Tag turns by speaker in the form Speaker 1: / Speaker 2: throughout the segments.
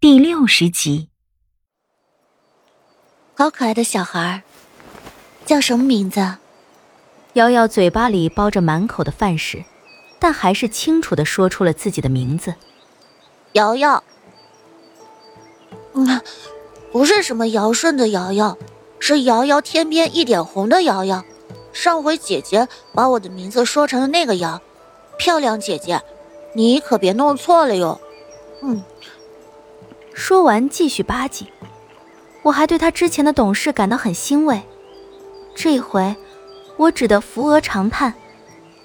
Speaker 1: 第六十集，
Speaker 2: 好可爱的小孩儿，叫什么名字？
Speaker 1: 瑶瑶嘴巴里包着满口的饭食，但还是清楚的说出了自己的名字：
Speaker 2: 瑶瑶。嗯，不是什么尧舜的瑶瑶，是瑶瑶天边一点红的瑶瑶。上回姐姐把我的名字说成了那个瑶，漂亮姐姐，你可别弄错了哟。嗯。
Speaker 1: 说完，继续吧唧。我还对他之前的懂事感到很欣慰。这回，我只得扶额长叹，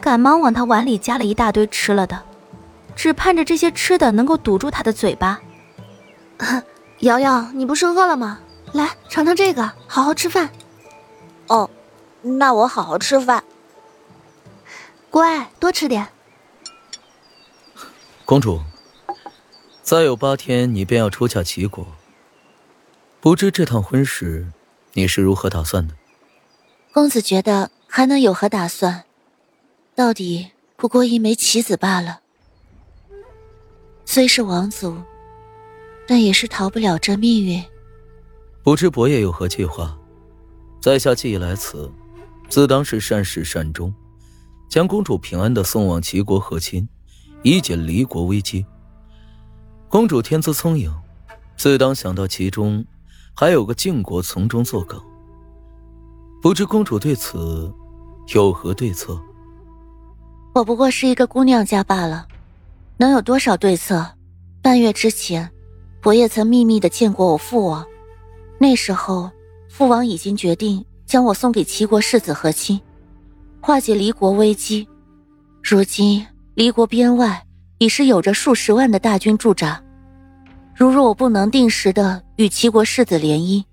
Speaker 1: 赶忙往他碗里加了一大堆吃了的，只盼着这些吃的能够堵住他的嘴巴。
Speaker 3: 瑶瑶，你不是饿了吗？来，尝尝这个，好好吃饭。
Speaker 2: 哦，那我好好吃饭。
Speaker 3: 乖，多吃点。
Speaker 4: 公主。再有八天，你便要出嫁齐国。不知这趟婚事，你是如何打算的？
Speaker 2: 公子觉得还能有何打算？到底不过一枚棋子罢了。虽是王族，但也是逃不了这命运。
Speaker 4: 不知伯爷有何计划？在下既已来此，自当是善始善终，将公主平安的送往齐国和亲，以解离国危机。公主天资聪颖，自当想到其中还有个晋国从中作梗。不知公主对此有何对策？
Speaker 2: 我不过是一个姑娘家罢了，能有多少对策？半月之前，伯爷曾秘密的见过我父王，那时候父王已经决定将我送给齐国世子和亲，化解离国危机。如今离国边外。已是有着数十万的大军驻扎，如若我不能定时的与齐国世子联姻，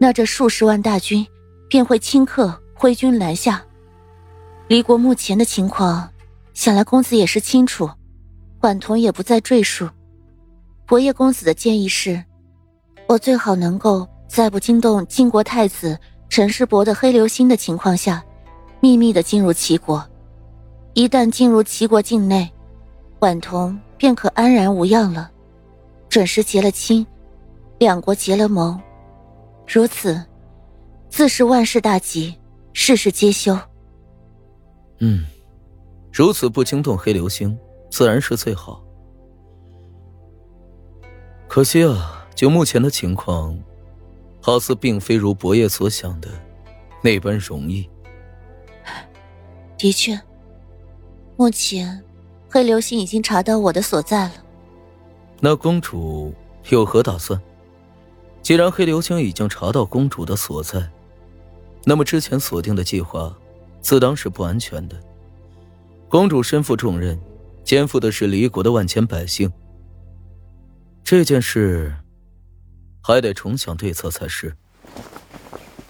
Speaker 2: 那这数十万大军便会顷刻挥军南下。离国目前的情况，想来公子也是清楚，婉彤也不再赘述。伯爷公子的建议是，我最好能够在不惊动晋国太子陈世伯的黑流星的情况下，秘密的进入齐国。一旦进入齐国境内，婉彤便可安然无恙了，准时结了亲，两国结了盟，如此，自是万事大吉，事事皆休。
Speaker 4: 嗯，如此不惊动黑流星，自然是最好。可惜啊，就目前的情况，好似并非如伯爷所想的那般容易。
Speaker 2: 的确，目前。黑流星已经查到我的所在了。
Speaker 4: 那公主有何打算？既然黑流星已经查到公主的所在，那么之前锁定的计划，自当是不安全的。公主身负重任，肩负的是离国的万千百姓。这件事，还得重想对策才是。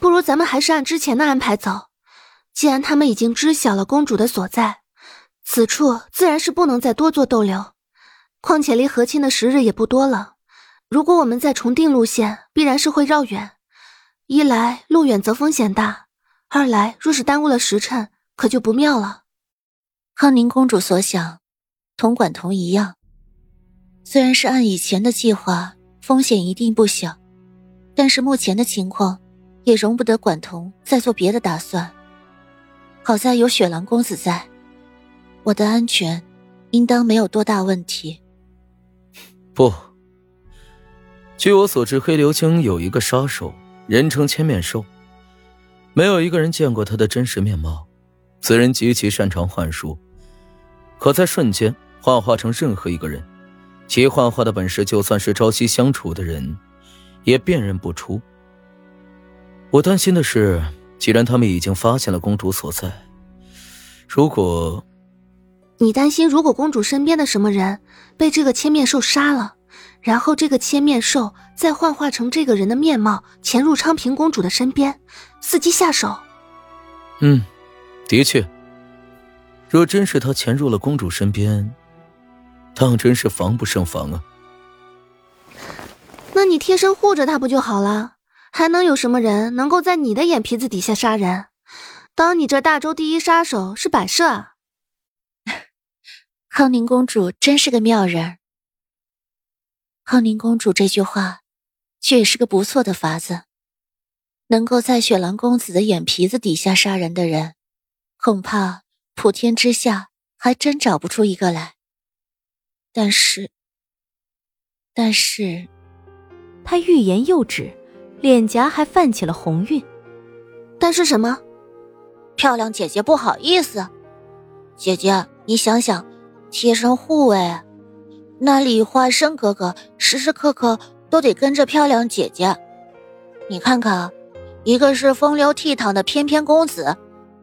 Speaker 3: 不如咱们还是按之前的安排走。既然他们已经知晓了公主的所在。此处自然是不能再多做逗留，况且离和亲的时日也不多了。如果我们再重定路线，必然是会绕远。一来路远则风险大，二来若是耽误了时辰，可就不妙了。
Speaker 2: 康宁公主所想，同管同一样。虽然是按以前的计划，风险一定不小，但是目前的情况，也容不得管同再做别的打算。好在有雪狼公子在。我的安全，应当没有多大问题。
Speaker 4: 不，据我所知，黑流星有一个杀手，人称千面兽，没有一个人见过他的真实面貌。此人极其擅长幻术，可在瞬间幻化成任何一个人。其幻化的本事，就算是朝夕相处的人，也辨认不出。我担心的是，既然他们已经发现了公主所在，如果……
Speaker 3: 你担心，如果公主身边的什么人被这个千面兽杀了，然后这个千面兽再幻化成这个人的面貌，潜入昌平公主的身边，伺机下手。
Speaker 4: 嗯，的确，若真是他潜入了公主身边，当真是防不胜防啊。
Speaker 3: 那你贴身护着他不就好了？还能有什么人能够在你的眼皮子底下杀人？当你这大周第一杀手是摆设啊？
Speaker 2: 康宁公主真是个妙人。康宁公主这句话，却也是个不错的法子。能够在雪狼公子的眼皮子底下杀人的人，恐怕普天之下还真找不出一个来。但是，但是，
Speaker 1: 他欲言又止，脸颊还泛起了红晕。
Speaker 3: 但是什么？
Speaker 2: 漂亮姐姐不好意思。姐姐，你想想，贴身护卫，那李化生哥哥时时刻刻都得跟着漂亮姐姐。你看看。一个是风流倜傥的翩翩公子，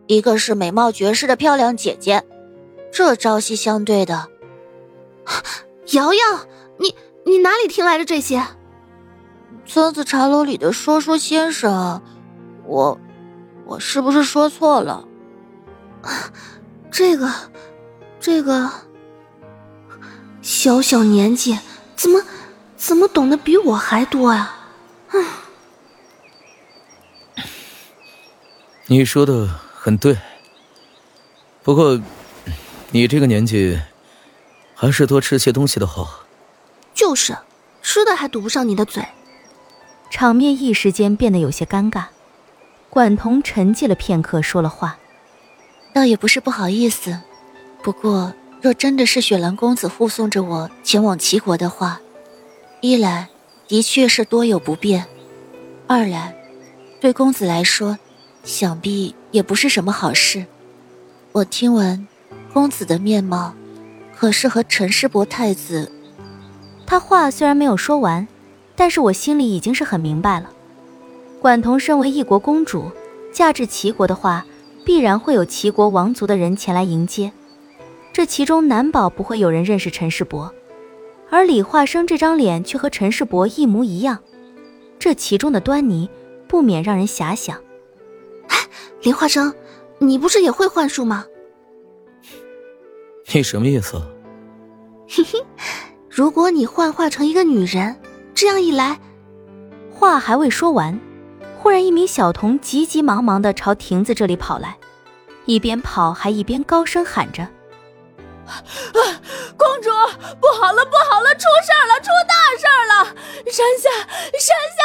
Speaker 2: 一个是美貌绝世的漂亮姐姐，这朝夕相对的。
Speaker 3: 瑶瑶，你你哪里听来的这些？
Speaker 2: 村子茶楼里的说书先生，我我是不是说错了？
Speaker 3: 这个这个小小年纪，怎么怎么懂得比我还多呀？唉。
Speaker 4: 你说的很对，不过你这个年纪，还是多吃些东西的好。
Speaker 3: 就是，吃的还堵不上你的嘴。
Speaker 1: 场面一时间变得有些尴尬。管彤沉寂了片刻，说了话：“
Speaker 2: 倒也不是不好意思，不过若真的是雪兰公子护送着我前往齐国的话，一来的确是多有不便，二来对公子来说。”想必也不是什么好事。我听闻，公子的面貌，可是和陈世伯太子。
Speaker 1: 他话虽然没有说完，但是我心里已经是很明白了。管彤身为一国公主，嫁至齐国的话，必然会有齐国王族的人前来迎接。这其中难保不会有人认识陈世伯，而李化生这张脸却和陈世伯一模一样，这其中的端倪不免让人遐想。
Speaker 3: 哎，李化生，你不是也会幻术吗？
Speaker 4: 你什么意思？
Speaker 3: 嘿嘿，如果你幻化成一个女人，这样一来，
Speaker 1: 话还未说完，忽然一名小童急急忙忙的朝亭子这里跑来，一边跑还一边高声喊着：“啊
Speaker 5: 公主，不好了，不好了，出事了，出大事了！山下，山下！”